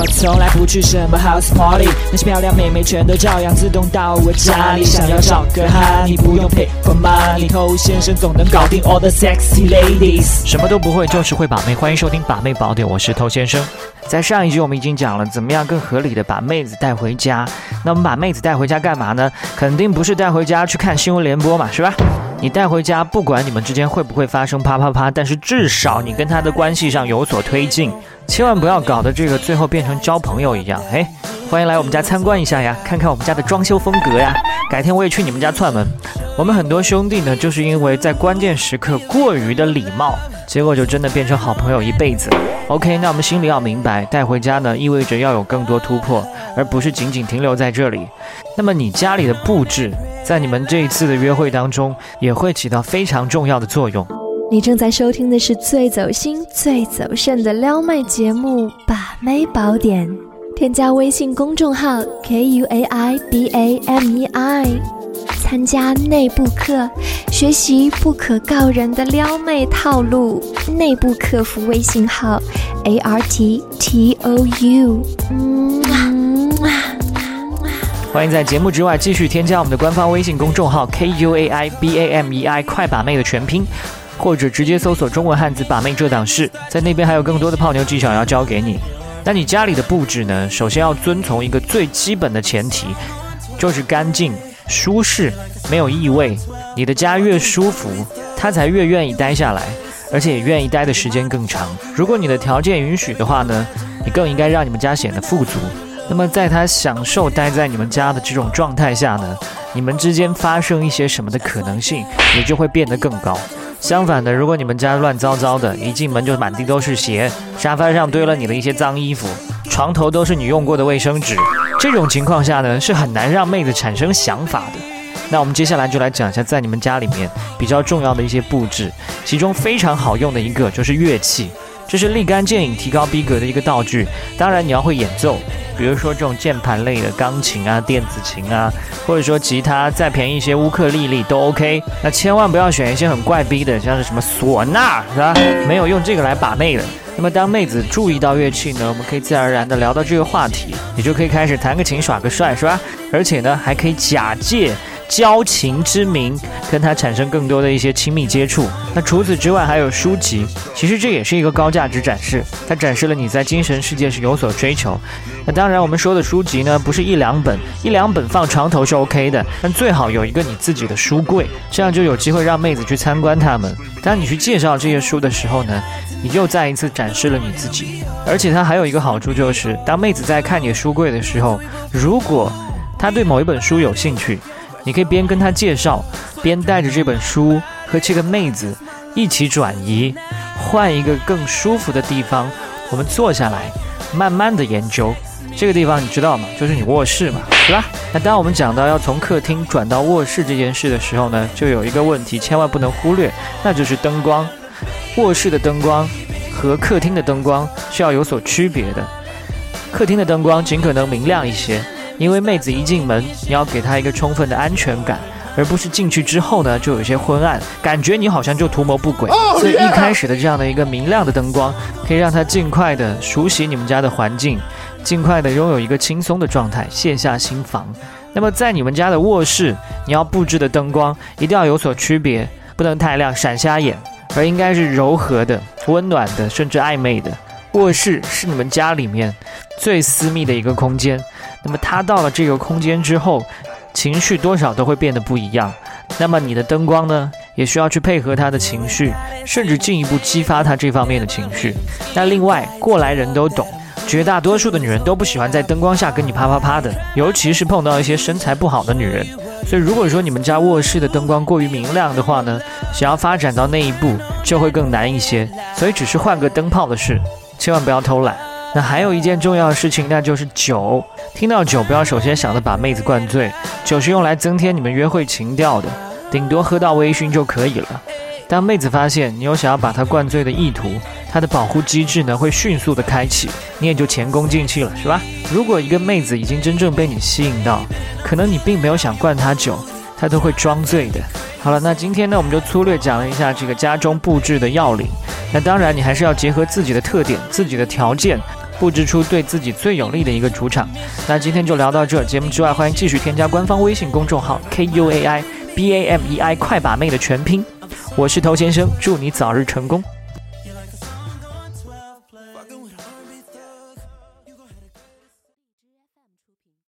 我从来不去什么 house party，那些漂亮妹妹全都照样自动到我家里。想要找个哈，你不用 pay for money，偷先生总能搞定 all the sexy ladies。什么都不会，就是会把妹。欢迎收听把妹宝典，我是偷先生。在上一集我们已经讲了怎么样更合理的把妹子带回家。那我们把妹子带回家干嘛呢？肯定不是带回家去看新闻联播嘛，是吧？你带回家，不管你们之间会不会发生啪啪啪，但是至少你跟他的关系上有所推进。千万不要搞得这个最后变成交朋友一样。哎，欢迎来我们家参观一下呀，看看我们家的装修风格呀。改天我也去你们家串门。我们很多兄弟呢，就是因为在关键时刻过于的礼貌，结果就真的变成好朋友一辈子。OK，那我们心里要明白，带回家呢意味着要有更多突破，而不是仅仅停留在这里。那么你家里的布置，在你们这一次的约会当中，也会起到非常重要的作用。你正在收听的是最走心、最走肾的撩妹节目《把妹宝典》，添加微信公众号 k u a i b a m e i。参加内部课，学习不可告人的撩妹套路。内部客服微信号：a r t t o u。欢迎在节目之外继续添加我们的官方微信公众号 k u a i b a m e i，快把妹的全拼，或者直接搜索中文汉字“把妹这档事”，在那边还有更多的泡妞技巧要教给你。那你家里的布置呢？首先要遵从一个最基本的前提，就是干净。舒适，没有异味。你的家越舒服，他才越愿意待下来，而且也愿意待的时间更长。如果你的条件允许的话呢，你更应该让你们家显得富足。那么在他享受待在你们家的这种状态下呢，你们之间发生一些什么的可能性也就会变得更高。相反的，如果你们家乱糟糟的，一进门就满地都是鞋，沙发上堆了你的一些脏衣服，床头都是你用过的卫生纸。这种情况下呢，是很难让妹子产生想法的。那我们接下来就来讲一下，在你们家里面比较重要的一些布置，其中非常好用的一个就是乐器，这是立竿见影、提高逼格的一个道具。当然你要会演奏，比如说这种键盘类的钢琴啊、电子琴啊，或者说吉他，再便宜一些乌克丽丽都 OK。那千万不要选一些很怪逼的，像是什么唢呐，是吧？没有用这个来把妹的。那么，当妹子注意到乐器呢，我们可以自然而然的聊到这个话题，你就可以开始弹个琴耍个帅，是吧？而且呢，还可以假借。交情之名，跟他产生更多的一些亲密接触。那除此之外，还有书籍，其实这也是一个高价值展示，它展示了你在精神世界是有所追求。那当然，我们说的书籍呢，不是一两本，一两本放床头是 OK 的，但最好有一个你自己的书柜，这样就有机会让妹子去参观它们。当你去介绍这些书的时候呢，你又再一次展示了你自己。而且它还有一个好处就是，当妹子在看你书柜的时候，如果他对某一本书有兴趣。你可以边跟他介绍，边带着这本书和这个妹子一起转移，换一个更舒服的地方，我们坐下来，慢慢的研究。这个地方你知道吗？就是你卧室嘛，对吧？那当我们讲到要从客厅转到卧室这件事的时候呢，就有一个问题千万不能忽略，那就是灯光。卧室的灯光和客厅的灯光是要有所区别的，客厅的灯光尽可能明亮一些。因为妹子一进门，你要给她一个充分的安全感，而不是进去之后呢就有些昏暗，感觉你好像就图谋不轨。所以一开始的这样的一个明亮的灯光，可以让她尽快的熟悉你们家的环境，尽快的拥有一个轻松的状态，卸下心防。那么在你们家的卧室，你要布置的灯光一定要有所区别，不能太亮闪瞎眼，而应该是柔和的、温暖的，甚至暧昧的。卧室是你们家里面最私密的一个空间。那么他到了这个空间之后，情绪多少都会变得不一样。那么你的灯光呢，也需要去配合他的情绪，甚至进一步激发他这方面的情绪。那另外，过来人都懂，绝大多数的女人都不喜欢在灯光下跟你啪啪啪的，尤其是碰到一些身材不好的女人。所以如果说你们家卧室的灯光过于明亮的话呢，想要发展到那一步就会更难一些。所以只是换个灯泡的事，千万不要偷懒。那还有一件重要的事情，那就是酒。听到酒，不要首先想着把妹子灌醉，酒是用来增添你们约会情调的，顶多喝到微醺就可以了。当妹子发现你有想要把她灌醉的意图，她的保护机制呢会迅速的开启，你也就前功尽弃了，是吧？如果一个妹子已经真正被你吸引到，可能你并没有想灌她酒，他都会装醉的。好了，那今天呢，我们就粗略讲了一下这个家中布置的要领。那当然，你还是要结合自己的特点、自己的条件，布置出对自己最有利的一个主场。那今天就聊到这，节目之外欢迎继续添加官方微信公众号 K U A I B A M E I 快把妹的全拼，我是头先生，祝你早日成功。